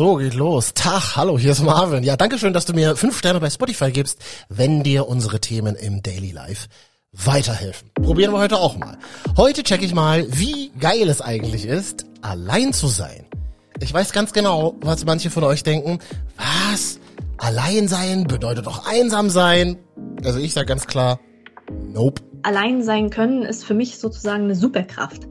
So, geht los. Tag, hallo, hier ist Marvin. Ja, danke schön, dass du mir fünf Sterne bei Spotify gibst, wenn dir unsere Themen im Daily Life weiterhelfen. Probieren wir heute auch mal. Heute check ich mal, wie geil es eigentlich ist, allein zu sein. Ich weiß ganz genau, was manche von euch denken. Was? Allein sein bedeutet doch einsam sein. Also ich sage ganz klar, nope. Allein sein können ist für mich sozusagen eine Superkraft.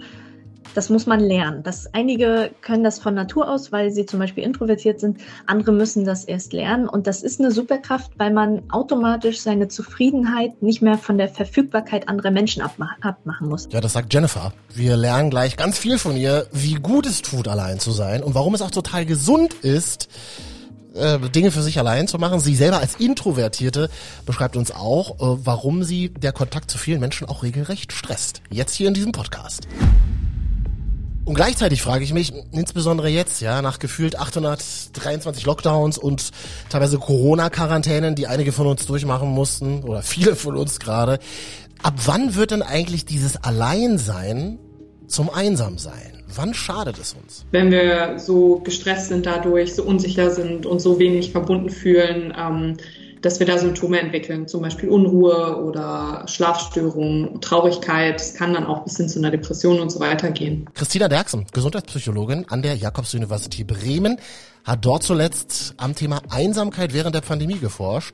Das muss man lernen. Das, einige können das von Natur aus, weil sie zum Beispiel introvertiert sind. Andere müssen das erst lernen. Und das ist eine Superkraft, weil man automatisch seine Zufriedenheit nicht mehr von der Verfügbarkeit anderer Menschen abmachen muss. Ja, das sagt Jennifer. Wir lernen gleich ganz viel von ihr, wie gut es tut, allein zu sein und warum es auch total gesund ist, äh, Dinge für sich allein zu machen. Sie selber als Introvertierte beschreibt uns auch, äh, warum sie der Kontakt zu vielen Menschen auch regelrecht stresst. Jetzt hier in diesem Podcast. Und gleichzeitig frage ich mich, insbesondere jetzt, ja, nach gefühlt 823 Lockdowns und teilweise Corona-Quarantänen, die einige von uns durchmachen mussten, oder viele von uns gerade, ab wann wird denn eigentlich dieses Alleinsein zum Einsamsein? Wann schadet es uns? Wenn wir so gestresst sind dadurch, so unsicher sind und so wenig verbunden fühlen, ähm, dass wir da Symptome entwickeln, zum Beispiel Unruhe oder Schlafstörungen, Traurigkeit. Es kann dann auch bis hin zu einer Depression und so weiter gehen. Christina Derksen, Gesundheitspsychologin an der Jakobs-Universität Bremen, hat dort zuletzt am Thema Einsamkeit während der Pandemie geforscht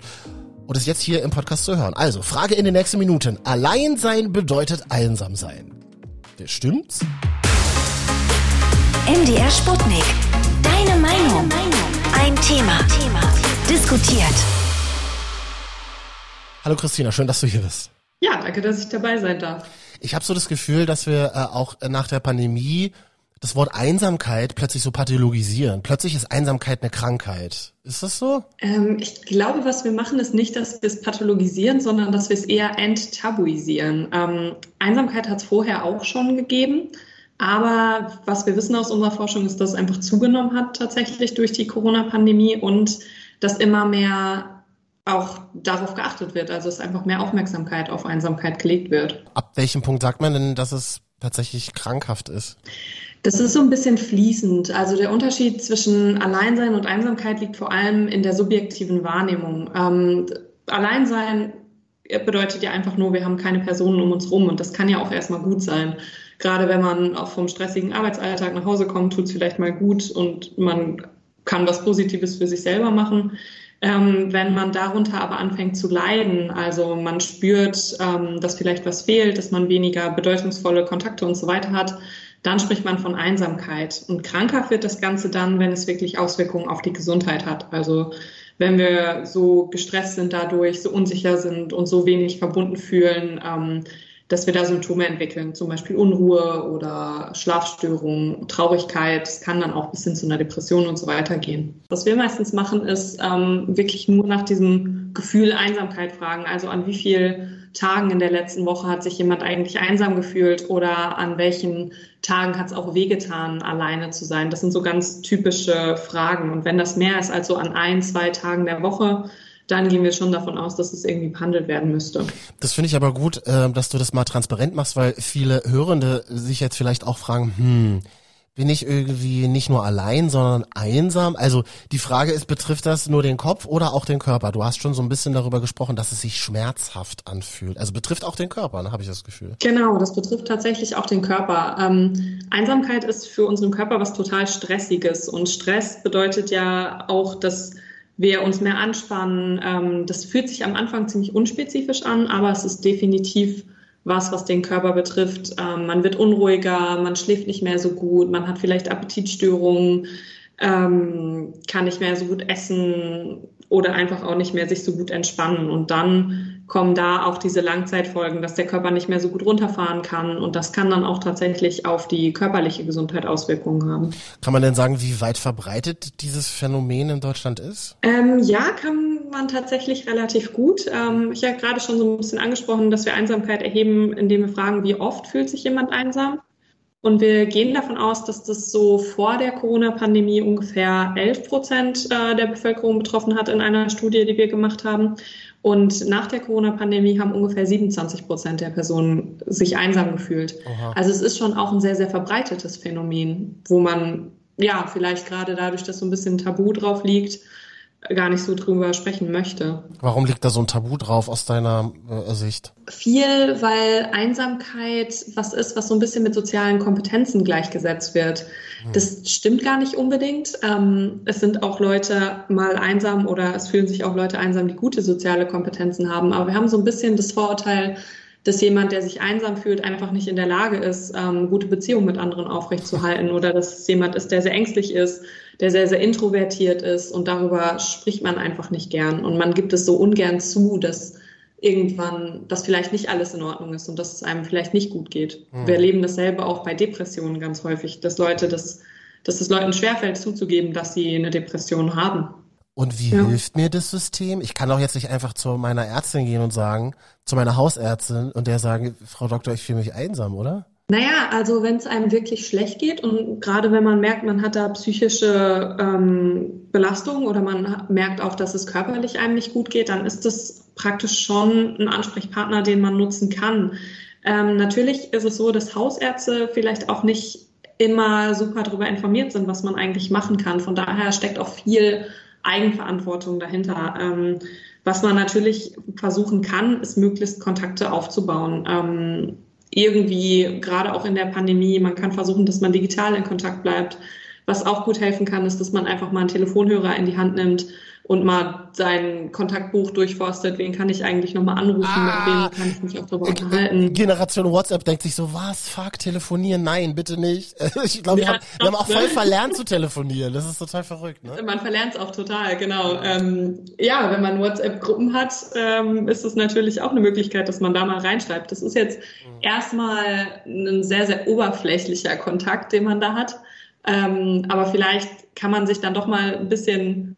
und ist jetzt hier im Podcast zu hören. Also, Frage in den nächsten Minuten. Allein sein bedeutet einsam sein. Stimmt's? MDR Sputnik. Deine Meinung. Ein Thema. Diskutiert. Hallo Christina, schön, dass du hier bist. Ja, danke, dass ich dabei sein darf. Ich habe so das Gefühl, dass wir äh, auch nach der Pandemie das Wort Einsamkeit plötzlich so pathologisieren. Plötzlich ist Einsamkeit eine Krankheit. Ist das so? Ähm, ich glaube, was wir machen, ist nicht, dass wir es pathologisieren, sondern dass wir es eher enttabuisieren. Ähm, Einsamkeit hat es vorher auch schon gegeben. Aber was wir wissen aus unserer Forschung ist, dass es einfach zugenommen hat tatsächlich durch die Corona-Pandemie und dass immer mehr auch darauf geachtet wird, also es einfach mehr Aufmerksamkeit auf Einsamkeit gelegt wird. Ab welchem Punkt sagt man denn, dass es tatsächlich krankhaft ist? Das ist so ein bisschen fließend. Also der Unterschied zwischen Alleinsein und Einsamkeit liegt vor allem in der subjektiven Wahrnehmung. Ähm, Alleinsein bedeutet ja einfach nur, wir haben keine Personen um uns rum und das kann ja auch erstmal gut sein. Gerade wenn man auch vom stressigen Arbeitsalltag nach Hause kommt, tut es vielleicht mal gut und man kann was Positives für sich selber machen. Ähm, wenn man darunter aber anfängt zu leiden, also man spürt, ähm, dass vielleicht was fehlt, dass man weniger bedeutungsvolle Kontakte und so weiter hat, dann spricht man von Einsamkeit. Und kranker wird das Ganze dann, wenn es wirklich Auswirkungen auf die Gesundheit hat. Also wenn wir so gestresst sind dadurch, so unsicher sind und so wenig verbunden fühlen, ähm, dass wir da Symptome entwickeln, zum Beispiel Unruhe oder Schlafstörungen, Traurigkeit. Es kann dann auch bis hin zu einer Depression und so weiter gehen. Was wir meistens machen, ist ähm, wirklich nur nach diesem Gefühl Einsamkeit fragen. Also an wie vielen Tagen in der letzten Woche hat sich jemand eigentlich einsam gefühlt oder an welchen Tagen hat es auch wehgetan, alleine zu sein. Das sind so ganz typische Fragen. Und wenn das mehr ist als so an ein, zwei Tagen der Woche, dann gehen wir schon davon aus, dass es irgendwie behandelt werden müsste. Das finde ich aber gut, äh, dass du das mal transparent machst, weil viele Hörende sich jetzt vielleicht auch fragen, hm, bin ich irgendwie nicht nur allein, sondern einsam? Also die Frage ist, betrifft das nur den Kopf oder auch den Körper? Du hast schon so ein bisschen darüber gesprochen, dass es sich schmerzhaft anfühlt. Also betrifft auch den Körper, ne, habe ich das Gefühl. Genau, das betrifft tatsächlich auch den Körper. Ähm, Einsamkeit ist für unseren Körper was total Stressiges und Stress bedeutet ja auch, dass wir uns mehr anspannen. Ähm, das fühlt sich am Anfang ziemlich unspezifisch an, aber es ist definitiv was, was den Körper betrifft. Ähm, man wird unruhiger, man schläft nicht mehr so gut, man hat vielleicht Appetitstörungen, ähm, kann nicht mehr so gut essen oder einfach auch nicht mehr sich so gut entspannen. Und dann kommen da auch diese Langzeitfolgen, dass der Körper nicht mehr so gut runterfahren kann. Und das kann dann auch tatsächlich auf die körperliche Gesundheit Auswirkungen haben. Kann man denn sagen, wie weit verbreitet dieses Phänomen in Deutschland ist? Ähm, ja, kann man tatsächlich relativ gut. Ähm, ich habe gerade schon so ein bisschen angesprochen, dass wir Einsamkeit erheben, indem wir fragen, wie oft fühlt sich jemand einsam? Und wir gehen davon aus, dass das so vor der Corona-Pandemie ungefähr 11 Prozent äh, der Bevölkerung betroffen hat in einer Studie, die wir gemacht haben. Und nach der Corona-Pandemie haben ungefähr 27 Prozent der Personen sich einsam gefühlt. Aha. Also es ist schon auch ein sehr, sehr verbreitetes Phänomen, wo man ja, vielleicht gerade dadurch, dass so ein bisschen Tabu drauf liegt, gar nicht so drüber sprechen möchte. Warum liegt da so ein Tabu drauf aus deiner äh, Sicht? Viel, weil Einsamkeit was ist, was so ein bisschen mit sozialen Kompetenzen gleichgesetzt wird. Hm. Das stimmt gar nicht unbedingt. Ähm, es sind auch Leute mal einsam oder es fühlen sich auch Leute einsam, die gute soziale Kompetenzen haben. Aber wir haben so ein bisschen das Vorurteil, dass jemand, der sich einsam fühlt, einfach nicht in der Lage ist, ähm, gute Beziehungen mit anderen aufrechtzuerhalten oder dass es jemand ist, der sehr ängstlich ist, der sehr, sehr introvertiert ist und darüber spricht man einfach nicht gern und man gibt es so ungern zu, dass irgendwann, dass vielleicht nicht alles in Ordnung ist und dass es einem vielleicht nicht gut geht. Mhm. Wir erleben dasselbe auch bei Depressionen ganz häufig, dass Leute das, dass es Leuten schwerfällt zuzugeben, dass sie eine Depression haben. Und wie ja. hilft mir das System? Ich kann doch jetzt nicht einfach zu meiner Ärztin gehen und sagen, zu meiner Hausärztin und der sagen, Frau Doktor, ich fühle mich einsam, oder? Naja, also wenn es einem wirklich schlecht geht und gerade wenn man merkt, man hat da psychische ähm, Belastung oder man merkt auch, dass es körperlich einem nicht gut geht, dann ist das praktisch schon ein Ansprechpartner, den man nutzen kann. Ähm, natürlich ist es so, dass Hausärzte vielleicht auch nicht immer super darüber informiert sind, was man eigentlich machen kann. Von daher steckt auch viel Eigenverantwortung dahinter. Ähm, was man natürlich versuchen kann, ist möglichst Kontakte aufzubauen. Ähm, irgendwie, gerade auch in der Pandemie, man kann versuchen, dass man digital in Kontakt bleibt. Was auch gut helfen kann, ist, dass man einfach mal einen Telefonhörer in die Hand nimmt und mal sein Kontaktbuch durchforstet, wen kann ich eigentlich nochmal anrufen, ah, mit wem kann ich mich auch darüber unterhalten. Generation WhatsApp denkt sich so, was, fuck, telefonieren, nein, bitte nicht. Ich glaube, ja, wir, haben, wir haben auch voll verlernt zu telefonieren, das ist total verrückt. Ne? Man verlernt es auch total, genau. Ähm, ja, wenn man WhatsApp-Gruppen hat, ähm, ist es natürlich auch eine Möglichkeit, dass man da mal reinschreibt. Das ist jetzt mhm. erstmal ein sehr, sehr oberflächlicher Kontakt, den man da hat. Ähm, aber vielleicht kann man sich dann doch mal ein bisschen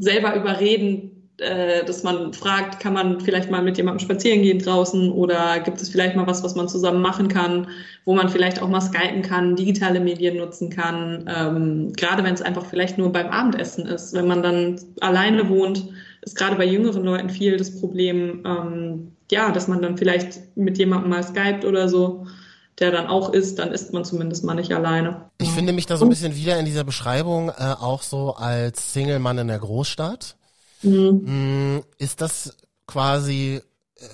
selber überreden, äh, dass man fragt, kann man vielleicht mal mit jemandem spazieren gehen draußen oder gibt es vielleicht mal was, was man zusammen machen kann, wo man vielleicht auch mal skypen kann, digitale Medien nutzen kann, ähm, gerade wenn es einfach vielleicht nur beim Abendessen ist. Wenn man dann alleine wohnt, ist gerade bei jüngeren Leuten viel das Problem, ähm, ja, dass man dann vielleicht mit jemandem mal skypt oder so der dann auch ist, dann ist man zumindest mal nicht alleine. Ich finde mich da so ein bisschen wieder in dieser Beschreibung äh, auch so als Single-Mann in der Großstadt. Mhm. Mm, ist das quasi äh,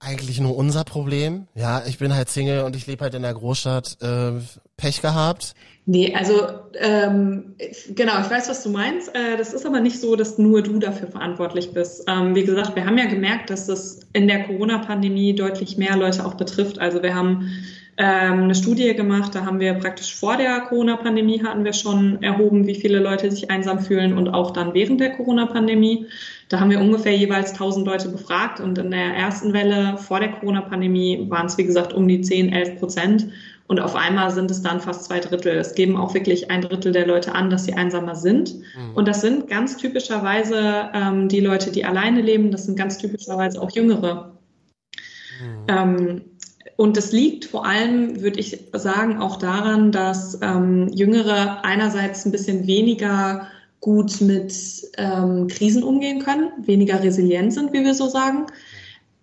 eigentlich nur unser Problem? Ja, ich bin halt Single und ich lebe halt in der Großstadt. Äh, Pech gehabt? Nee, also ähm, genau, ich weiß, was du meinst. Äh, das ist aber nicht so, dass nur du dafür verantwortlich bist. Ähm, wie gesagt, wir haben ja gemerkt, dass das in der Corona-Pandemie deutlich mehr Leute auch betrifft. Also wir haben ähm, eine Studie gemacht, da haben wir praktisch vor der Corona-Pandemie hatten wir schon erhoben, wie viele Leute sich einsam fühlen und auch dann während der Corona-Pandemie. Da haben wir ungefähr jeweils 1000 Leute befragt und in der ersten Welle vor der Corona-Pandemie waren es, wie gesagt, um die 10, 11 Prozent. Und auf einmal sind es dann fast zwei Drittel. Es geben auch wirklich ein Drittel der Leute an, dass sie einsamer sind. Mhm. Und das sind ganz typischerweise ähm, die Leute, die alleine leben. Das sind ganz typischerweise auch Jüngere. Mhm. Ähm, und das liegt vor allem, würde ich sagen, auch daran, dass ähm, Jüngere einerseits ein bisschen weniger gut mit ähm, Krisen umgehen können, weniger resilient sind, wie wir so sagen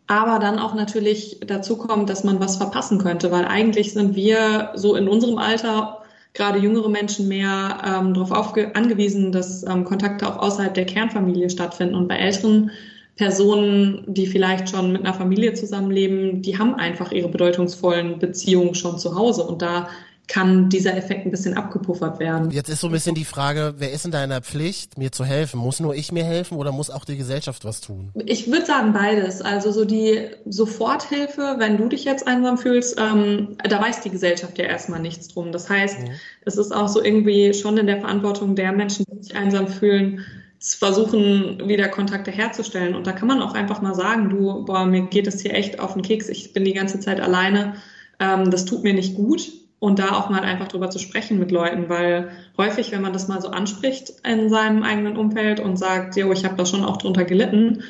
aber dann auch natürlich dazu kommt, dass man was verpassen könnte, weil eigentlich sind wir so in unserem Alter, gerade jüngere Menschen, mehr ähm, darauf angewiesen, dass ähm, Kontakte auch außerhalb der Kernfamilie stattfinden. Und bei älteren Personen, die vielleicht schon mit einer Familie zusammenleben, die haben einfach ihre bedeutungsvollen Beziehungen schon zu Hause. Und da kann dieser Effekt ein bisschen abgepuffert werden. Jetzt ist so ein bisschen die Frage, wer ist in deiner Pflicht, mir zu helfen? Muss nur ich mir helfen oder muss auch die Gesellschaft was tun? Ich würde sagen beides. Also so die Soforthilfe, wenn du dich jetzt einsam fühlst, ähm, da weiß die Gesellschaft ja erstmal nichts drum. Das heißt, mhm. es ist auch so irgendwie schon in der Verantwortung der Menschen, die sich einsam fühlen, zu versuchen, wieder Kontakte herzustellen. Und da kann man auch einfach mal sagen, du, boah, mir geht es hier echt auf den Keks, ich bin die ganze Zeit alleine, ähm, das tut mir nicht gut und da auch mal einfach drüber zu sprechen mit Leuten, weil häufig, wenn man das mal so anspricht in seinem eigenen Umfeld und sagt, jo, ich habe da schon auch drunter gelitten,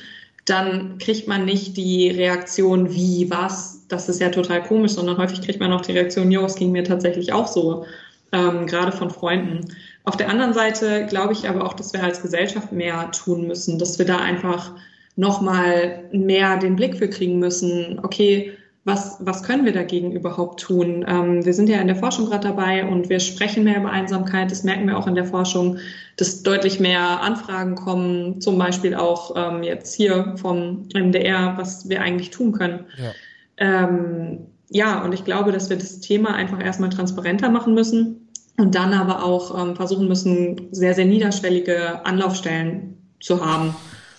dann kriegt man nicht die Reaktion, wie, was, das ist ja total komisch, sondern häufig kriegt man auch die Reaktion, jo, es ging mir tatsächlich auch so, ähm, gerade von Freunden. Auf der anderen Seite glaube ich aber auch, dass wir als Gesellschaft mehr tun müssen, dass wir da einfach nochmal mehr den Blick für kriegen müssen, okay, was, was können wir dagegen überhaupt tun? Ähm, wir sind ja in der Forschung gerade dabei und wir sprechen mehr über Einsamkeit. Das merken wir auch in der Forschung, dass deutlich mehr Anfragen kommen, zum Beispiel auch ähm, jetzt hier vom MDR, was wir eigentlich tun können. Ja. Ähm, ja, und ich glaube, dass wir das Thema einfach erstmal transparenter machen müssen und dann aber auch ähm, versuchen müssen, sehr, sehr niederschwellige Anlaufstellen zu haben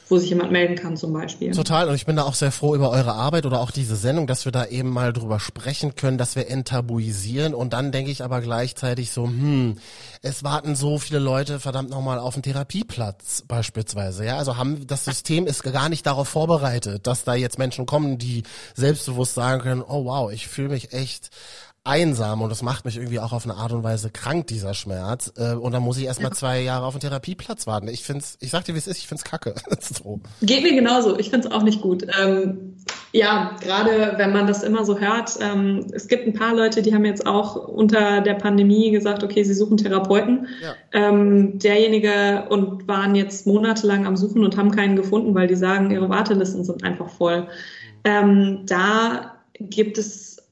wo sich jemand melden kann zum Beispiel. Total. Und ich bin da auch sehr froh über eure Arbeit oder auch diese Sendung, dass wir da eben mal drüber sprechen können, dass wir enttabuisieren. Und dann denke ich aber gleichzeitig so, hm, es warten so viele Leute verdammt nochmal auf den Therapieplatz beispielsweise, ja, also haben, das System ist gar nicht darauf vorbereitet, dass da jetzt Menschen kommen, die selbstbewusst sagen können, oh wow, ich fühle mich echt einsam und das macht mich irgendwie auch auf eine Art und Weise krank, dieser Schmerz. Äh, und dann muss ich erstmal zwei Jahre auf einen Therapieplatz warten. Ich find's, ich sag dir, wie es ist, ich find's kacke. so. Geht mir genauso, ich find's auch nicht gut. Ähm, ja, gerade wenn man das immer so hört, ähm, es gibt ein paar Leute, die haben jetzt auch unter der Pandemie gesagt, okay, sie suchen Therapeuten. Ja. Ähm, derjenige und waren jetzt monatelang am Suchen und haben keinen gefunden, weil die sagen, ihre Wartelisten sind einfach voll. Mhm. Ähm, da gibt es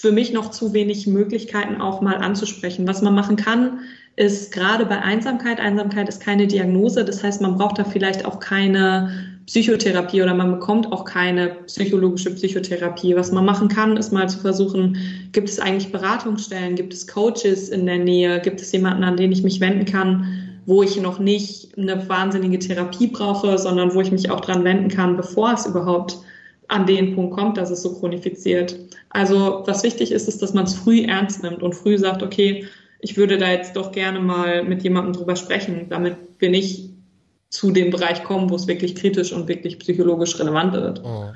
für mich noch zu wenig Möglichkeiten auch mal anzusprechen. Was man machen kann, ist gerade bei Einsamkeit, Einsamkeit ist keine Diagnose, das heißt, man braucht da vielleicht auch keine Psychotherapie oder man bekommt auch keine psychologische Psychotherapie. Was man machen kann, ist mal zu versuchen, gibt es eigentlich Beratungsstellen, gibt es Coaches in der Nähe, gibt es jemanden, an den ich mich wenden kann, wo ich noch nicht eine wahnsinnige Therapie brauche, sondern wo ich mich auch dran wenden kann, bevor es überhaupt an den Punkt kommt, dass es so chronifiziert. Also was wichtig ist, ist, dass man es früh ernst nimmt und früh sagt, okay, ich würde da jetzt doch gerne mal mit jemandem drüber sprechen, damit wir nicht zu dem Bereich kommen, wo es wirklich kritisch und wirklich psychologisch relevant wird. Oh.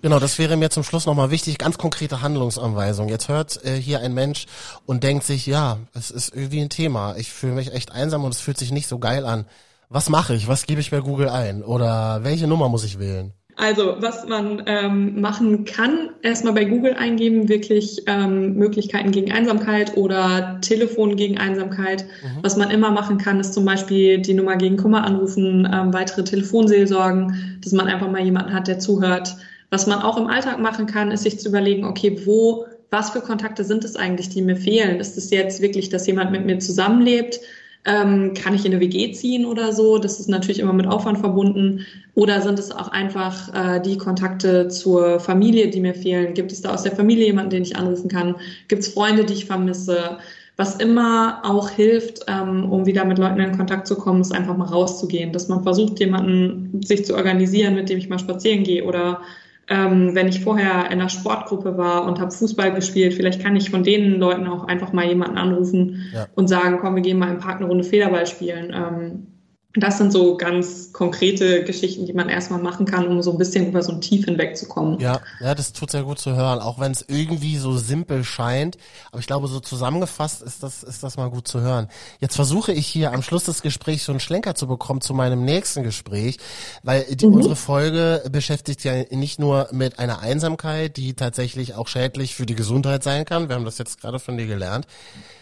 Genau, das wäre mir zum Schluss nochmal wichtig, ganz konkrete Handlungsanweisung. Jetzt hört äh, hier ein Mensch und denkt sich, ja, es ist irgendwie ein Thema. Ich fühle mich echt einsam und es fühlt sich nicht so geil an. Was mache ich? Was gebe ich bei Google ein? Oder welche Nummer muss ich wählen? Also was man ähm, machen kann, erstmal bei Google eingeben, wirklich ähm, Möglichkeiten gegen Einsamkeit oder Telefon gegen Einsamkeit. Mhm. Was man immer machen kann, ist zum Beispiel die Nummer gegen Kummer anrufen, ähm, weitere Telefonseelsorgen, dass man einfach mal jemanden hat, der zuhört. Was man auch im Alltag machen kann, ist sich zu überlegen, okay, wo, was für Kontakte sind es eigentlich, die mir fehlen? Ist es jetzt wirklich, dass jemand mit mir zusammenlebt? Ähm, kann ich in eine WG ziehen oder so? Das ist natürlich immer mit Aufwand verbunden. Oder sind es auch einfach äh, die Kontakte zur Familie, die mir fehlen? Gibt es da aus der Familie jemanden, den ich anrufen kann? Gibt es Freunde, die ich vermisse? Was immer auch hilft, ähm, um wieder mit Leuten in Kontakt zu kommen, ist einfach mal rauszugehen. Dass man versucht, jemanden sich zu organisieren, mit dem ich mal spazieren gehe oder ähm, wenn ich vorher in einer Sportgruppe war und habe Fußball gespielt, vielleicht kann ich von den Leuten auch einfach mal jemanden anrufen ja. und sagen, komm, wir gehen mal im Park eine Runde Federball spielen. Ähm, das sind so ganz konkrete Geschichten, die man erstmal machen kann, um so ein bisschen über so ein Tief hinwegzukommen. Ja, ja, das tut sehr gut zu hören, auch wenn es irgendwie so simpel scheint. Aber ich glaube, so zusammengefasst ist das, ist das mal gut zu hören. Jetzt versuche ich hier am Schluss des Gesprächs so einen Schlenker zu bekommen zu meinem nächsten Gespräch, weil die, mhm. unsere Folge beschäftigt ja nicht nur mit einer Einsamkeit, die tatsächlich auch schädlich für die Gesundheit sein kann. Wir haben das jetzt gerade von dir gelernt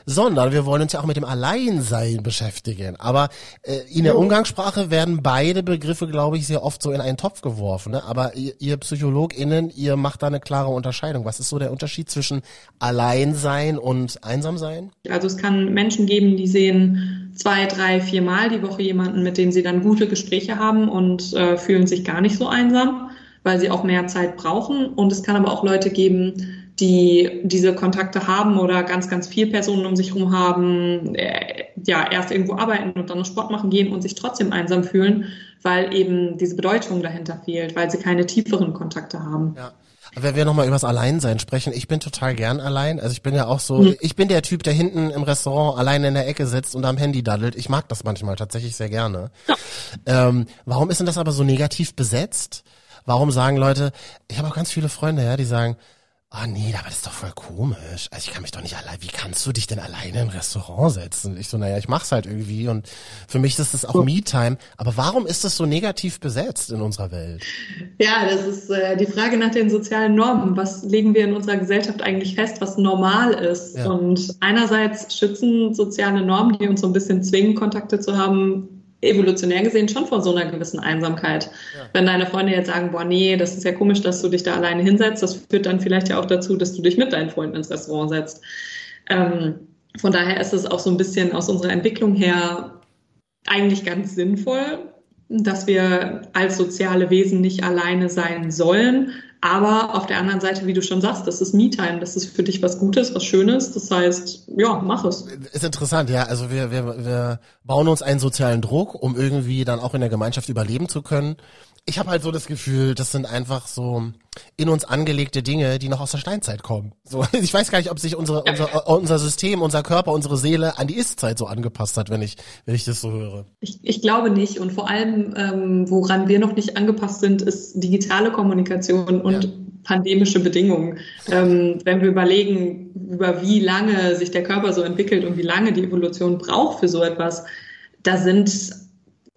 sondern wir wollen uns ja auch mit dem Alleinsein beschäftigen. Aber äh, in der Umgangssprache werden beide Begriffe, glaube ich, sehr oft so in einen Topf geworfen. Ne? Aber ihr, ihr PsychologInnen, ihr macht da eine klare Unterscheidung. Was ist so der Unterschied zwischen Alleinsein und Einsamsein? Also es kann Menschen geben, die sehen zwei, drei, vier Mal die Woche jemanden, mit dem sie dann gute Gespräche haben und äh, fühlen sich gar nicht so einsam, weil sie auch mehr Zeit brauchen. Und es kann aber auch Leute geben, die diese Kontakte haben oder ganz, ganz viel Personen um sich herum haben, äh, ja, erst irgendwo arbeiten und dann noch Sport machen gehen und sich trotzdem einsam fühlen, weil eben diese Bedeutung dahinter fehlt, weil sie keine tieferen Kontakte haben. Ja. Wenn wir nochmal übers Alleinsein sprechen, ich bin total gern allein. Also ich bin ja auch so, mhm. ich bin der Typ, der hinten im Restaurant allein in der Ecke sitzt und am Handy daddelt. Ich mag das manchmal tatsächlich sehr gerne. Ja. Ähm, warum ist denn das aber so negativ besetzt? Warum sagen Leute, ich habe auch ganz viele Freunde, ja, die sagen, Ah oh nee, aber das ist doch voll komisch. Also ich kann mich doch nicht allein, wie kannst du dich denn alleine im Restaurant setzen? Ich so, naja, ich mach's halt irgendwie und für mich ist das auch Me-Time. Aber warum ist das so negativ besetzt in unserer Welt? Ja, das ist äh, die Frage nach den sozialen Normen. Was legen wir in unserer Gesellschaft eigentlich fest, was normal ist? Ja. Und einerseits schützen soziale Normen, die uns so ein bisschen zwingen, Kontakte zu haben, evolutionär gesehen schon von so einer gewissen Einsamkeit. Ja. Wenn deine Freunde jetzt sagen, boah, nee, das ist ja komisch, dass du dich da alleine hinsetzt, das führt dann vielleicht ja auch dazu, dass du dich mit deinen Freunden ins Restaurant setzt. Ähm, von daher ist es auch so ein bisschen aus unserer Entwicklung her eigentlich ganz sinnvoll, dass wir als soziale Wesen nicht alleine sein sollen. Aber auf der anderen Seite, wie du schon sagst, das ist Me-Time, das ist für dich was Gutes, was Schönes. Das heißt, ja, mach es. Ist interessant, ja. Also wir, wir, wir bauen uns einen sozialen Druck, um irgendwie dann auch in der Gemeinschaft überleben zu können ich habe halt so das Gefühl, das sind einfach so in uns angelegte Dinge, die noch aus der Steinzeit kommen. So, ich weiß gar nicht, ob sich unsere, unser, unser System, unser Körper, unsere Seele an die Ist-Zeit so angepasst hat, wenn ich, wenn ich das so höre. Ich, ich glaube nicht. Und vor allem, ähm, woran wir noch nicht angepasst sind, ist digitale Kommunikation und ja. pandemische Bedingungen. Ähm, wenn wir überlegen, über wie lange sich der Körper so entwickelt und wie lange die Evolution braucht für so etwas, da sind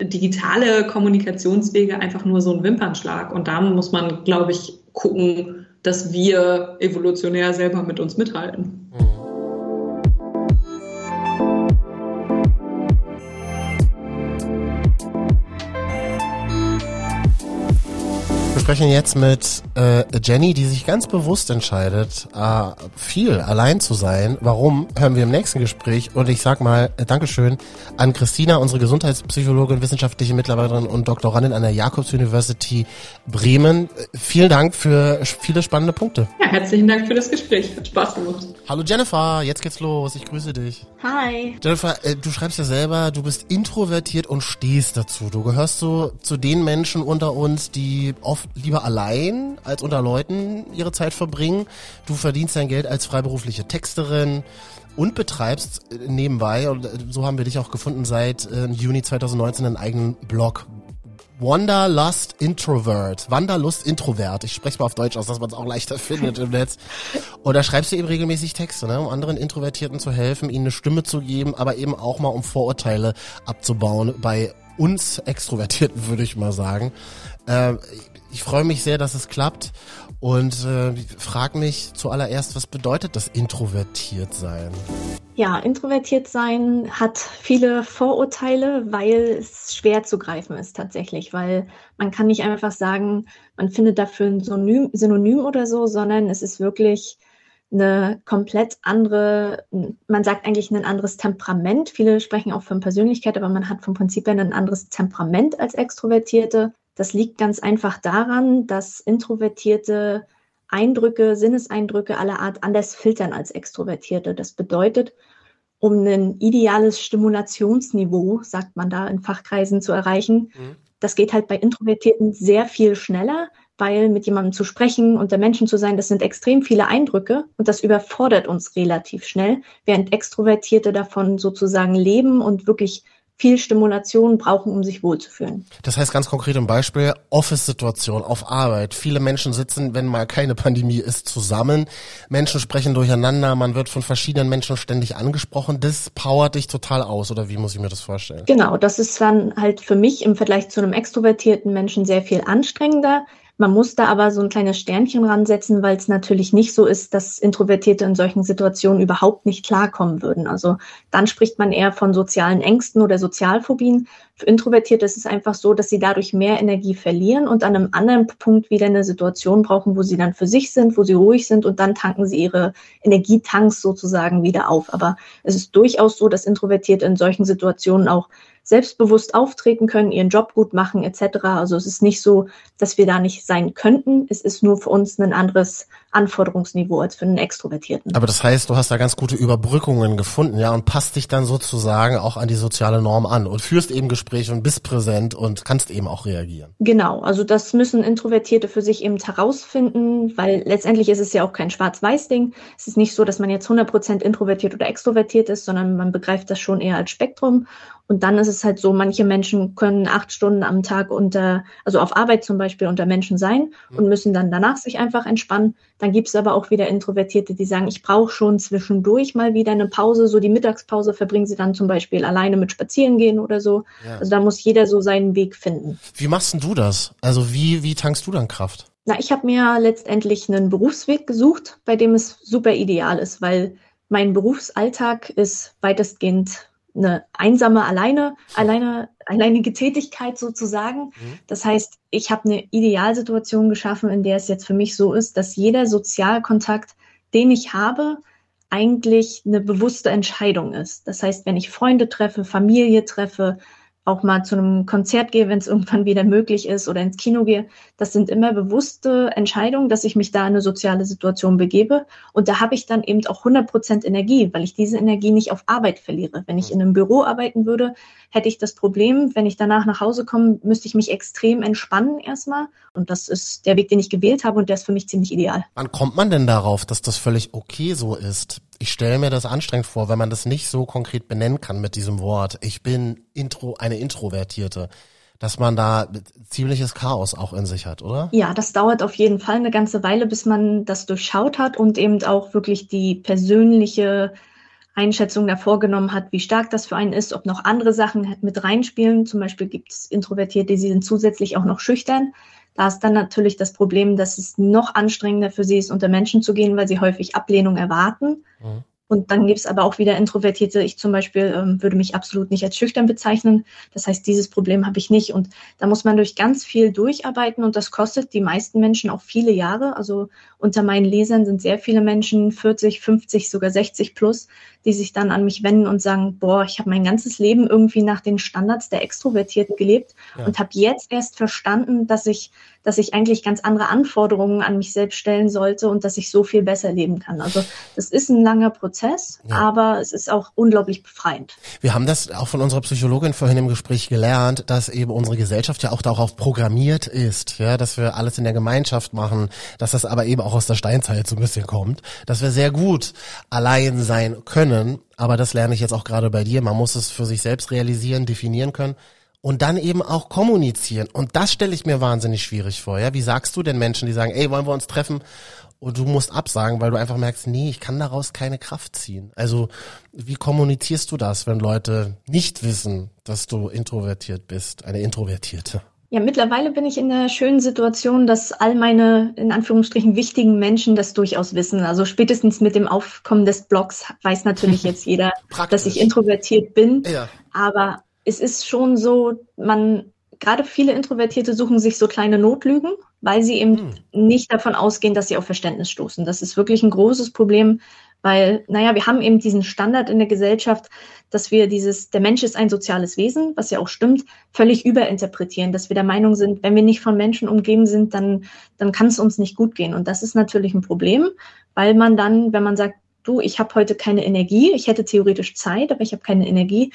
digitale Kommunikationswege einfach nur so ein Wimpernschlag. Und da muss man, glaube ich, gucken, dass wir evolutionär selber mit uns mithalten. Mhm. Sprechen jetzt mit äh, Jenny, die sich ganz bewusst entscheidet, äh, viel allein zu sein. Warum, hören wir im nächsten Gespräch. Und ich sag mal äh, Dankeschön an Christina, unsere Gesundheitspsychologin, wissenschaftliche Mitarbeiterin und Doktorandin an der Jakobs University Bremen. Äh, vielen Dank für viele spannende Punkte. Ja, herzlichen Dank für das Gespräch. Hat Spaß gemacht. Hallo Jennifer, jetzt geht's los. Ich grüße dich. Hi. Jennifer, äh, du schreibst ja selber, du bist introvertiert und stehst dazu. Du gehörst so zu den Menschen unter uns, die oft lieber allein als unter Leuten ihre Zeit verbringen. Du verdienst dein Geld als freiberufliche Texterin und betreibst nebenbei, und so haben wir dich auch gefunden, seit äh, Juni 2019 einen eigenen Blog. Wanderlust Introvert. Wanderlust Introvert. Ich spreche mal auf Deutsch aus, dass man es auch leichter findet im Netz. Und da schreibst du eben regelmäßig Texte, ne, um anderen Introvertierten zu helfen, ihnen eine Stimme zu geben, aber eben auch mal um Vorurteile abzubauen bei uns Extrovertierten, würde ich mal sagen. Äh, ich freue mich sehr, dass es klappt und äh, frage mich zuallererst, was bedeutet das introvertiert sein? Ja, introvertiert sein hat viele Vorurteile, weil es schwer zu greifen ist tatsächlich, weil man kann nicht einfach sagen, man findet dafür ein Synonym, Synonym oder so, sondern es ist wirklich eine komplett andere, man sagt eigentlich ein anderes Temperament. Viele sprechen auch von Persönlichkeit, aber man hat vom Prinzip her ein anderes Temperament als Extrovertierte. Das liegt ganz einfach daran, dass Introvertierte Eindrücke, Sinneseindrücke aller Art anders filtern als Extrovertierte. Das bedeutet, um ein ideales Stimulationsniveau, sagt man da in Fachkreisen, zu erreichen, mhm. das geht halt bei Introvertierten sehr viel schneller, weil mit jemandem zu sprechen, unter Menschen zu sein, das sind extrem viele Eindrücke und das überfordert uns relativ schnell, während Extrovertierte davon sozusagen leben und wirklich viel Stimulation brauchen, um sich wohlzufühlen. Das heißt ganz konkret im Beispiel Office-Situation auf Arbeit. Viele Menschen sitzen, wenn mal keine Pandemie ist, zusammen. Menschen sprechen durcheinander. Man wird von verschiedenen Menschen ständig angesprochen. Das powert dich total aus, oder wie muss ich mir das vorstellen? Genau, das ist dann halt für mich im Vergleich zu einem extrovertierten Menschen sehr viel anstrengender. Man muss da aber so ein kleines Sternchen ransetzen, weil es natürlich nicht so ist, dass Introvertierte in solchen Situationen überhaupt nicht klarkommen würden. Also dann spricht man eher von sozialen Ängsten oder Sozialphobien. Für Introvertierte ist es einfach so, dass sie dadurch mehr Energie verlieren und an einem anderen Punkt wieder eine Situation brauchen, wo sie dann für sich sind, wo sie ruhig sind und dann tanken sie ihre Energietanks sozusagen wieder auf. Aber es ist durchaus so, dass Introvertierte in solchen Situationen auch selbstbewusst auftreten können, ihren Job gut machen etc. Also es ist nicht so, dass wir da nicht sein könnten. Es ist nur für uns ein anderes Anforderungsniveau als für einen Extrovertierten. Aber das heißt, du hast da ganz gute Überbrückungen gefunden, ja, und passt dich dann sozusagen auch an die soziale Norm an und führst eben Gespräche und bist präsent und kannst eben auch reagieren. Genau, also das müssen Introvertierte für sich eben herausfinden, weil letztendlich ist es ja auch kein Schwarz-Weiß-Ding. Es ist nicht so, dass man jetzt 100% introvertiert oder extrovertiert ist, sondern man begreift das schon eher als Spektrum. Und dann ist es halt so, manche Menschen können acht Stunden am Tag unter, also auf Arbeit zum Beispiel unter Menschen sein und müssen dann danach sich einfach entspannen. Dann gibt es aber auch wieder Introvertierte, die sagen, ich brauche schon zwischendurch mal wieder eine Pause. So die Mittagspause verbringen sie dann zum Beispiel alleine mit Spazierengehen oder so. Ja. Also da muss jeder so seinen Weg finden. Wie machst denn du das? Also wie, wie tankst du dann Kraft? Na, ich habe mir letztendlich einen Berufsweg gesucht, bei dem es super ideal ist, weil mein Berufsalltag ist weitestgehend eine einsame, alleine, alleine, alleinige Tätigkeit sozusagen. Mhm. Das heißt, ich habe eine Idealsituation geschaffen, in der es jetzt für mich so ist, dass jeder Sozialkontakt, den ich habe, eigentlich eine bewusste Entscheidung ist. Das heißt, wenn ich Freunde treffe, Familie treffe, auch mal zu einem Konzert gehe, wenn es irgendwann wieder möglich ist oder ins Kino gehe. Das sind immer bewusste Entscheidungen, dass ich mich da in eine soziale Situation begebe. Und da habe ich dann eben auch 100 Prozent Energie, weil ich diese Energie nicht auf Arbeit verliere. Wenn ich in einem Büro arbeiten würde, hätte ich das Problem, wenn ich danach nach Hause komme, müsste ich mich extrem entspannen erstmal. Und das ist der Weg, den ich gewählt habe und der ist für mich ziemlich ideal. Wann kommt man denn darauf, dass das völlig okay so ist? Ich stelle mir das anstrengend vor, wenn man das nicht so konkret benennen kann mit diesem Wort. Ich bin Intro, eine Introvertierte dass man da ziemliches Chaos auch in sich hat, oder? Ja, das dauert auf jeden Fall eine ganze Weile, bis man das durchschaut hat und eben auch wirklich die persönliche Einschätzung davor genommen hat, wie stark das für einen ist, ob noch andere Sachen mit reinspielen. Zum Beispiel gibt es Introvertierte, die sind zusätzlich auch noch schüchtern. Da ist dann natürlich das Problem, dass es noch anstrengender für sie ist, unter Menschen zu gehen, weil sie häufig Ablehnung erwarten. Mhm. Und dann gibt es aber auch wieder Introvertierte. Ich zum Beispiel ähm, würde mich absolut nicht als schüchtern bezeichnen. Das heißt, dieses Problem habe ich nicht. Und da muss man durch ganz viel durcharbeiten und das kostet die meisten Menschen auch viele Jahre. Also unter meinen Lesern sind sehr viele Menschen 40, 50, sogar 60 plus, die sich dann an mich wenden und sagen, boah, ich habe mein ganzes Leben irgendwie nach den Standards der Extrovertierten gelebt ja. und habe jetzt erst verstanden, dass ich, dass ich eigentlich ganz andere Anforderungen an mich selbst stellen sollte und dass ich so viel besser leben kann. Also das ist ein langer Prozess, ja. aber es ist auch unglaublich befreiend. Wir haben das auch von unserer Psychologin vorhin im Gespräch gelernt, dass eben unsere Gesellschaft ja auch darauf programmiert ist, ja, dass wir alles in der Gemeinschaft machen, dass das aber eben auch aus der Steinzeit so ein bisschen kommt, dass wir sehr gut allein sein können können, aber das lerne ich jetzt auch gerade bei dir. Man muss es für sich selbst realisieren, definieren können und dann eben auch kommunizieren. Und das stelle ich mir wahnsinnig schwierig vor. Ja, wie sagst du den Menschen, die sagen, ey, wollen wir uns treffen? Und du musst absagen, weil du einfach merkst, nee, ich kann daraus keine Kraft ziehen. Also, wie kommunizierst du das, wenn Leute nicht wissen, dass du introvertiert bist, eine Introvertierte? Ja, mittlerweile bin ich in der schönen Situation, dass all meine, in Anführungsstrichen, wichtigen Menschen das durchaus wissen. Also spätestens mit dem Aufkommen des Blogs weiß natürlich jetzt jeder, dass ich introvertiert bin. Ja. Aber es ist schon so, man, gerade viele Introvertierte suchen sich so kleine Notlügen, weil sie eben hm. nicht davon ausgehen, dass sie auf Verständnis stoßen. Das ist wirklich ein großes Problem, weil, naja, wir haben eben diesen Standard in der Gesellschaft, dass wir dieses, der Mensch ist ein soziales Wesen, was ja auch stimmt, völlig überinterpretieren, dass wir der Meinung sind, wenn wir nicht von Menschen umgeben sind, dann, dann kann es uns nicht gut gehen. Und das ist natürlich ein Problem, weil man dann, wenn man sagt, du, ich habe heute keine Energie, ich hätte theoretisch Zeit, aber ich habe keine Energie,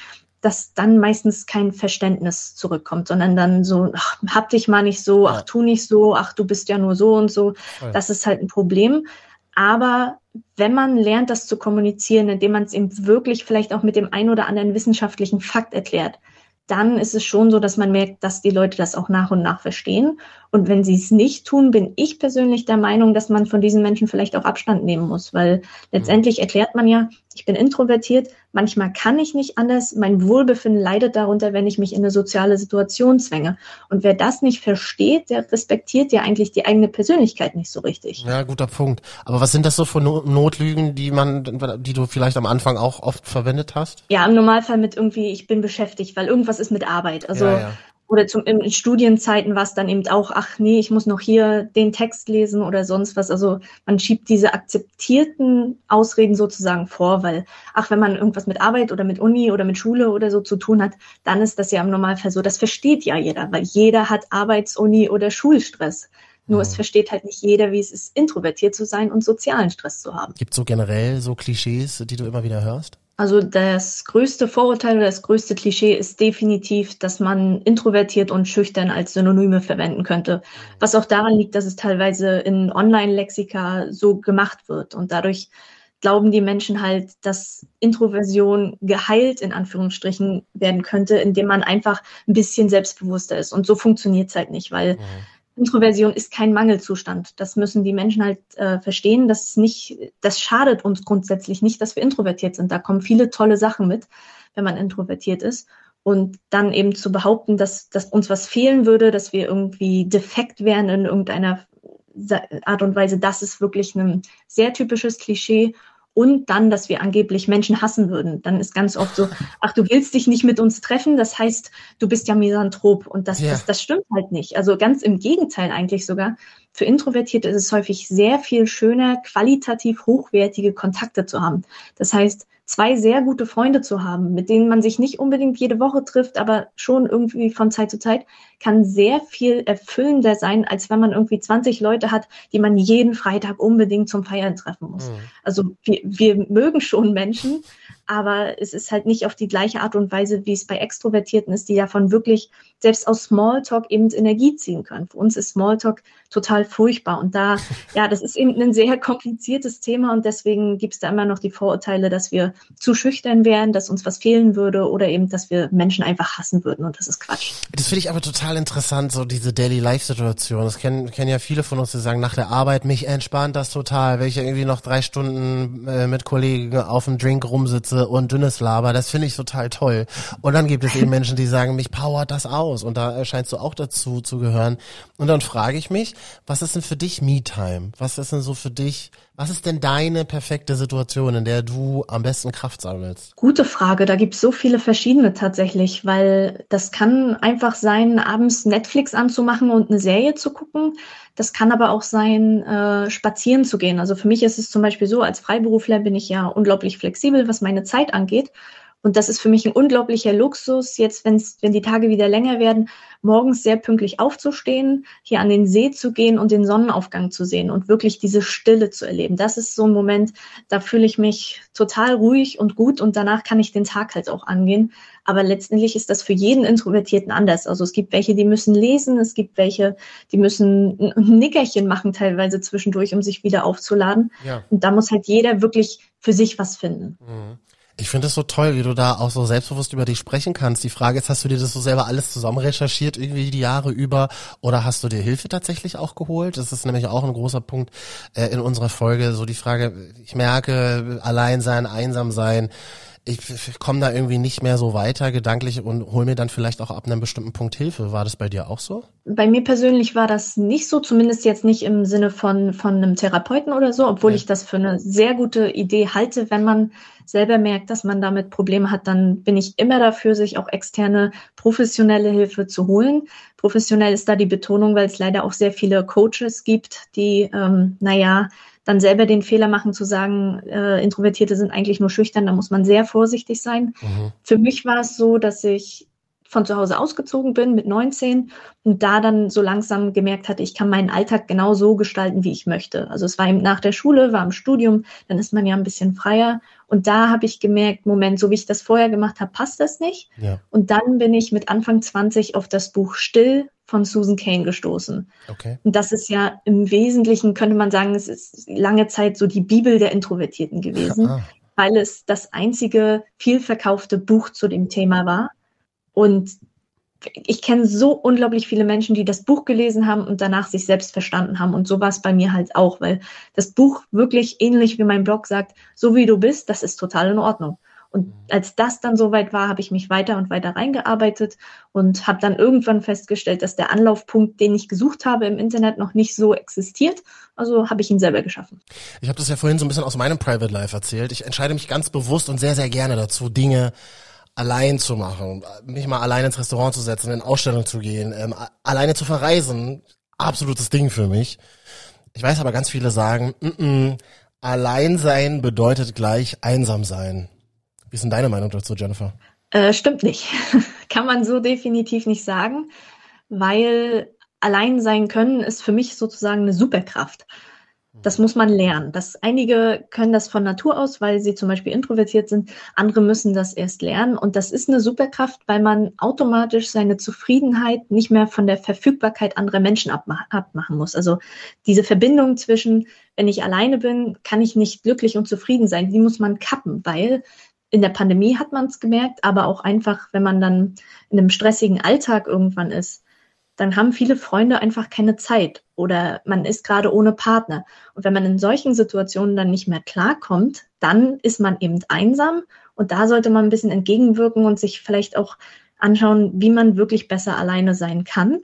dass dann meistens kein Verständnis zurückkommt, sondern dann so, ach, hab dich mal nicht so, ach, tu nicht so, ach, du bist ja nur so und so. Das ist halt ein Problem. Aber wenn man lernt, das zu kommunizieren, indem man es eben wirklich vielleicht auch mit dem ein oder anderen wissenschaftlichen Fakt erklärt, dann ist es schon so, dass man merkt, dass die Leute das auch nach und nach verstehen. Und wenn sie es nicht tun, bin ich persönlich der Meinung, dass man von diesen Menschen vielleicht auch Abstand nehmen muss, weil letztendlich erklärt man ja, ich bin introvertiert, manchmal kann ich nicht anders, mein Wohlbefinden leidet darunter, wenn ich mich in eine soziale Situation zwänge. Und wer das nicht versteht, der respektiert ja eigentlich die eigene Persönlichkeit nicht so richtig. Ja, guter Punkt. Aber was sind das so für Notlügen, die man, die du vielleicht am Anfang auch oft verwendet hast? Ja, im Normalfall mit irgendwie, ich bin beschäftigt, weil irgendwas ist mit Arbeit. Also ja, ja oder zum, in Studienzeiten war es dann eben auch, ach nee, ich muss noch hier den Text lesen oder sonst was. Also man schiebt diese akzeptierten Ausreden sozusagen vor, weil, ach, wenn man irgendwas mit Arbeit oder mit Uni oder mit Schule oder so zu tun hat, dann ist das ja im Normalfall so. Das versteht ja jeder, weil jeder hat Arbeits-, Uni oder Schulstress. Nur es versteht halt nicht jeder, wie es ist, introvertiert zu sein und sozialen Stress zu haben. Gibt so generell so Klischees, die du immer wieder hörst? Also das größte Vorurteil oder das größte Klischee ist definitiv, dass man introvertiert und schüchtern als Synonyme verwenden könnte. Was auch daran liegt, dass es teilweise in Online-Lexika so gemacht wird. Und dadurch glauben die Menschen halt, dass Introversion geheilt in Anführungsstrichen werden könnte, indem man einfach ein bisschen selbstbewusster ist. Und so funktioniert es halt nicht, weil mhm Introversion ist kein Mangelzustand. Das müssen die Menschen halt äh, verstehen. Das nicht, das schadet uns grundsätzlich nicht, dass wir introvertiert sind. Da kommen viele tolle Sachen mit, wenn man introvertiert ist. Und dann eben zu behaupten, dass, dass uns was fehlen würde, dass wir irgendwie defekt wären in irgendeiner Art und Weise, das ist wirklich ein sehr typisches Klischee. Und dann, dass wir angeblich Menschen hassen würden. Dann ist ganz oft so, ach, du willst dich nicht mit uns treffen, das heißt, du bist ja Misanthrop. Und das, ja. das, das stimmt halt nicht. Also ganz im Gegenteil eigentlich sogar. Für Introvertierte ist es häufig sehr viel schöner, qualitativ hochwertige Kontakte zu haben. Das heißt, zwei sehr gute Freunde zu haben, mit denen man sich nicht unbedingt jede Woche trifft, aber schon irgendwie von Zeit zu Zeit, kann sehr viel erfüllender sein, als wenn man irgendwie 20 Leute hat, die man jeden Freitag unbedingt zum Feiern treffen muss. Mhm. Also wir, wir mögen schon Menschen, aber es ist halt nicht auf die gleiche Art und Weise, wie es bei Extrovertierten ist, die davon wirklich selbst aus Smalltalk eben Energie ziehen können. Für uns ist Smalltalk total furchtbar und da, ja, das ist eben ein sehr kompliziertes Thema und deswegen gibt es da immer noch die Vorurteile, dass wir zu schüchtern wären, dass uns was fehlen würde oder eben, dass wir Menschen einfach hassen würden und das ist Quatsch. Das finde ich aber total interessant, so diese Daily Life Situation. Das kennen, kennen ja viele von uns, die sagen, nach der Arbeit, mich entspannt das total, wenn ich irgendwie noch drei Stunden äh, mit Kollegen auf dem Drink rumsitze Witze und dünnes Laber, das finde ich total toll. Und dann gibt es eben Menschen, die sagen, mich powert das aus. Und da scheinst du auch dazu zu gehören. Und dann frage ich mich, was ist denn für dich Me-Time? Was ist denn so für dich, was ist denn deine perfekte Situation, in der du am besten Kraft sammelst? Gute Frage. Da gibt es so viele verschiedene tatsächlich, weil das kann einfach sein, abends Netflix anzumachen und eine Serie zu gucken. Das kann aber auch sein, äh, spazieren zu gehen. Also für mich ist es zum Beispiel so, als Freiberufler bin ich ja unglaublich flexibel, was meine Zeit angeht. Und das ist für mich ein unglaublicher Luxus, jetzt, wenn's, wenn die Tage wieder länger werden, morgens sehr pünktlich aufzustehen, hier an den See zu gehen und den Sonnenaufgang zu sehen und wirklich diese Stille zu erleben. Das ist so ein Moment, da fühle ich mich total ruhig und gut und danach kann ich den Tag halt auch angehen. Aber letztendlich ist das für jeden Introvertierten anders. Also es gibt welche, die müssen lesen, es gibt welche, die müssen ein Nickerchen machen teilweise zwischendurch, um sich wieder aufzuladen. Ja. Und da muss halt jeder wirklich für sich was finden. Mhm. Ich finde es so toll, wie du da auch so selbstbewusst über dich sprechen kannst. Die Frage ist, hast du dir das so selber alles zusammen recherchiert, irgendwie die Jahre über, oder hast du dir Hilfe tatsächlich auch geholt? Das ist nämlich auch ein großer Punkt äh, in unserer Folge. So die Frage, ich merke, allein sein, einsam sein, ich, komme da irgendwie nicht mehr so weiter gedanklich und hol mir dann vielleicht auch ab einem bestimmten Punkt Hilfe. War das bei dir auch so? Bei mir persönlich war das nicht so, zumindest jetzt nicht im Sinne von, von einem Therapeuten oder so, obwohl ja. ich das für eine sehr gute Idee halte. Wenn man selber merkt, dass man damit Probleme hat, dann bin ich immer dafür, sich auch externe professionelle Hilfe zu holen. Professionell ist da die Betonung, weil es leider auch sehr viele Coaches gibt, die, ähm, naja, dann selber den Fehler machen zu sagen, äh, Introvertierte sind eigentlich nur schüchtern, da muss man sehr vorsichtig sein. Mhm. Für mich war es so, dass ich von zu Hause ausgezogen bin mit 19 und da dann so langsam gemerkt hatte, ich kann meinen Alltag genau so gestalten, wie ich möchte. Also es war eben nach der Schule, war im Studium, dann ist man ja ein bisschen freier und da habe ich gemerkt, Moment, so wie ich das vorher gemacht habe, passt das nicht. Ja. Und dann bin ich mit Anfang 20 auf das Buch Still von Susan Kane gestoßen. Okay. Und das ist ja im Wesentlichen, könnte man sagen, es ist lange Zeit so die Bibel der Introvertierten gewesen, ah. weil es das einzige vielverkaufte Buch zu dem Thema war. Und ich kenne so unglaublich viele Menschen, die das Buch gelesen haben und danach sich selbst verstanden haben. Und so war es bei mir halt auch, weil das Buch wirklich ähnlich wie mein Blog sagt, so wie du bist, das ist total in Ordnung. Und als das dann soweit war, habe ich mich weiter und weiter reingearbeitet und habe dann irgendwann festgestellt, dass der Anlaufpunkt, den ich gesucht habe im Internet, noch nicht so existiert. Also habe ich ihn selber geschaffen. Ich habe das ja vorhin so ein bisschen aus meinem Private Life erzählt. Ich entscheide mich ganz bewusst und sehr, sehr gerne dazu, Dinge allein zu machen, mich mal allein ins Restaurant zu setzen, in Ausstellung zu gehen, ähm, alleine zu verreisen. Absolutes Ding für mich. Ich weiß aber, ganz viele sagen, mm -mm, allein sein bedeutet gleich einsam sein. Wie ist denn deine Meinung dazu, Jennifer? Äh, stimmt nicht. Kann man so definitiv nicht sagen, weil allein sein können ist für mich sozusagen eine Superkraft. Das muss man lernen. Das, einige können das von Natur aus, weil sie zum Beispiel introvertiert sind. Andere müssen das erst lernen. Und das ist eine Superkraft, weil man automatisch seine Zufriedenheit nicht mehr von der Verfügbarkeit anderer Menschen abmachen muss. Also diese Verbindung zwischen, wenn ich alleine bin, kann ich nicht glücklich und zufrieden sein. Die muss man kappen, weil in der Pandemie hat man es gemerkt, aber auch einfach, wenn man dann in einem stressigen Alltag irgendwann ist, dann haben viele Freunde einfach keine Zeit oder man ist gerade ohne Partner. Und wenn man in solchen Situationen dann nicht mehr klarkommt, dann ist man eben einsam und da sollte man ein bisschen entgegenwirken und sich vielleicht auch anschauen, wie man wirklich besser alleine sein kann.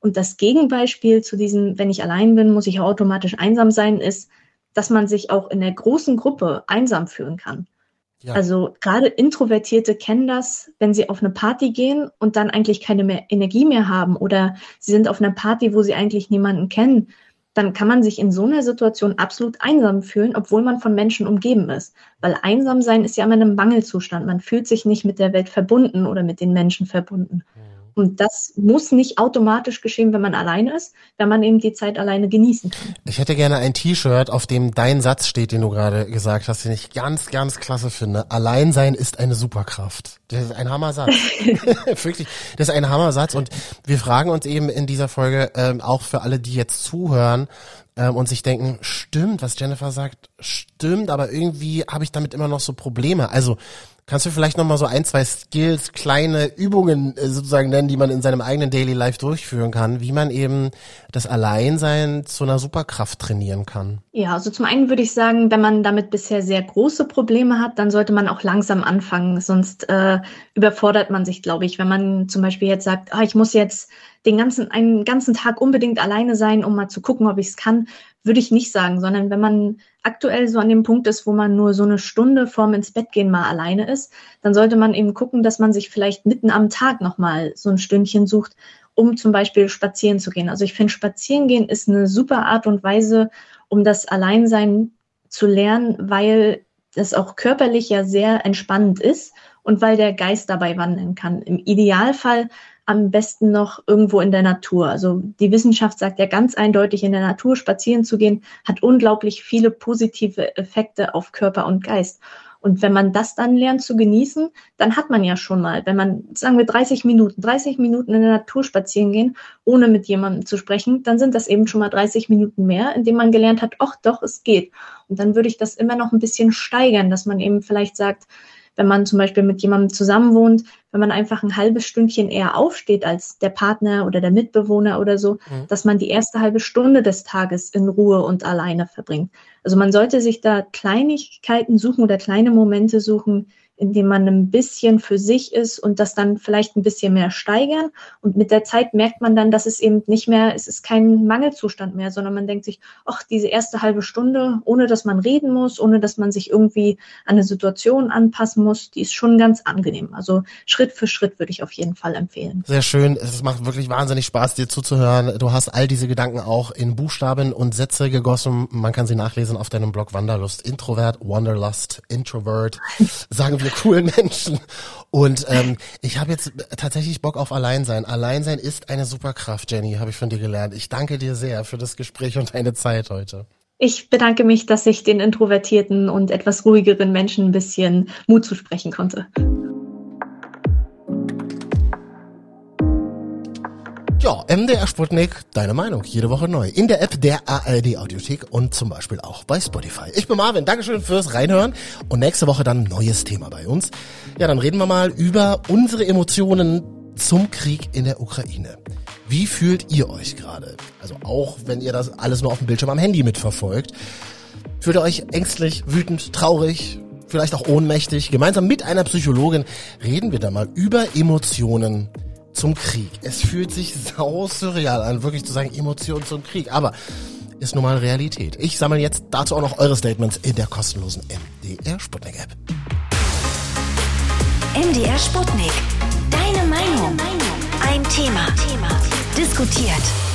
Und das Gegenbeispiel zu diesem, wenn ich allein bin, muss ich automatisch einsam sein, ist, dass man sich auch in der großen Gruppe einsam fühlen kann. Ja. Also gerade Introvertierte kennen das, wenn sie auf eine Party gehen und dann eigentlich keine mehr Energie mehr haben oder sie sind auf einer Party, wo sie eigentlich niemanden kennen, dann kann man sich in so einer Situation absolut einsam fühlen, obwohl man von Menschen umgeben ist. Weil einsam sein ist ja immer ein Mangelzustand. Man fühlt sich nicht mit der Welt verbunden oder mit den Menschen verbunden. Mhm. Und das muss nicht automatisch geschehen, wenn man alleine ist, wenn man eben die Zeit alleine genießen kann. Ich hätte gerne ein T-Shirt, auf dem dein Satz steht, den du gerade gesagt hast, den ich ganz, ganz klasse finde. Alleinsein ist eine Superkraft. Das ist ein Hammersatz. Wirklich, das ist ein Hammersatz. Und wir fragen uns eben in dieser Folge, ähm, auch für alle, die jetzt zuhören, ähm, und sich denken, stimmt, was Jennifer sagt, stimmt, aber irgendwie habe ich damit immer noch so Probleme. Also Kannst du vielleicht nochmal so ein, zwei Skills, kleine Übungen äh, sozusagen nennen, die man in seinem eigenen Daily Life durchführen kann, wie man eben das Alleinsein zu einer Superkraft trainieren kann? Ja, also zum einen würde ich sagen, wenn man damit bisher sehr große Probleme hat, dann sollte man auch langsam anfangen, sonst äh, überfordert man sich, glaube ich. Wenn man zum Beispiel jetzt sagt, ah, ich muss jetzt den ganzen, einen ganzen Tag unbedingt alleine sein, um mal zu gucken, ob ich es kann, würde ich nicht sagen, sondern wenn man aktuell so an dem Punkt ist, wo man nur so eine Stunde vorm ins Bett gehen mal alleine ist, dann sollte man eben gucken, dass man sich vielleicht mitten am Tag nochmal so ein Stündchen sucht, um zum Beispiel spazieren zu gehen. Also ich finde, spazieren gehen ist eine super Art und Weise, um das Alleinsein zu lernen, weil es auch körperlich ja sehr entspannend ist und weil der Geist dabei wandeln kann. Im Idealfall am besten noch irgendwo in der Natur. Also die Wissenschaft sagt ja ganz eindeutig, in der Natur spazieren zu gehen, hat unglaublich viele positive Effekte auf Körper und Geist. Und wenn man das dann lernt zu genießen, dann hat man ja schon mal, wenn man, sagen wir 30 Minuten, 30 Minuten in der Natur spazieren gehen, ohne mit jemandem zu sprechen, dann sind das eben schon mal 30 Minuten mehr, indem man gelernt hat, ach doch, es geht. Und dann würde ich das immer noch ein bisschen steigern, dass man eben vielleicht sagt, wenn man zum Beispiel mit jemandem zusammenwohnt, wenn man einfach ein halbes Stündchen eher aufsteht als der Partner oder der Mitbewohner oder so, mhm. dass man die erste halbe Stunde des Tages in Ruhe und alleine verbringt. Also man sollte sich da Kleinigkeiten suchen oder kleine Momente suchen, indem man ein bisschen für sich ist und das dann vielleicht ein bisschen mehr steigern. Und mit der Zeit merkt man dann, dass es eben nicht mehr, es ist kein Mangelzustand mehr, sondern man denkt sich, ach, diese erste halbe Stunde, ohne dass man reden muss, ohne dass man sich irgendwie an eine Situation anpassen muss, die ist schon ganz angenehm. Also Schritt für Schritt würde ich auf jeden Fall empfehlen. Sehr schön. Es macht wirklich wahnsinnig Spaß, dir zuzuhören. Du hast all diese Gedanken auch in Buchstaben und Sätze gegossen. Man kann sie nachlesen auf deinem Blog Wanderlust. Introvert, Wanderlust, Introvert. Sagen wir wir coolen Menschen. Und ähm, ich habe jetzt tatsächlich Bock auf Alleinsein. Alleinsein ist eine Superkraft, Jenny, habe ich von dir gelernt. Ich danke dir sehr für das Gespräch und deine Zeit heute. Ich bedanke mich, dass ich den introvertierten und etwas ruhigeren Menschen ein bisschen Mut zusprechen konnte. Ja, MDR Sputnik, deine Meinung, jede Woche neu. In der App der ARD Audiothek und zum Beispiel auch bei Spotify. Ich bin Marvin, Dankeschön fürs Reinhören und nächste Woche dann neues Thema bei uns. Ja, dann reden wir mal über unsere Emotionen zum Krieg in der Ukraine. Wie fühlt ihr euch gerade? Also auch wenn ihr das alles nur auf dem Bildschirm am Handy mitverfolgt. Fühlt ihr euch ängstlich, wütend, traurig, vielleicht auch ohnmächtig? Gemeinsam mit einer Psychologin reden wir da mal über Emotionen zum Krieg. Es fühlt sich sau surreal an, wirklich zu sagen, Emotionen zum Krieg. Aber ist nun mal Realität. Ich sammle jetzt dazu auch noch eure Statements in der kostenlosen MDR Sputnik App. MDR Sputnik. Deine Meinung. Ein Thema. Thema. Diskutiert.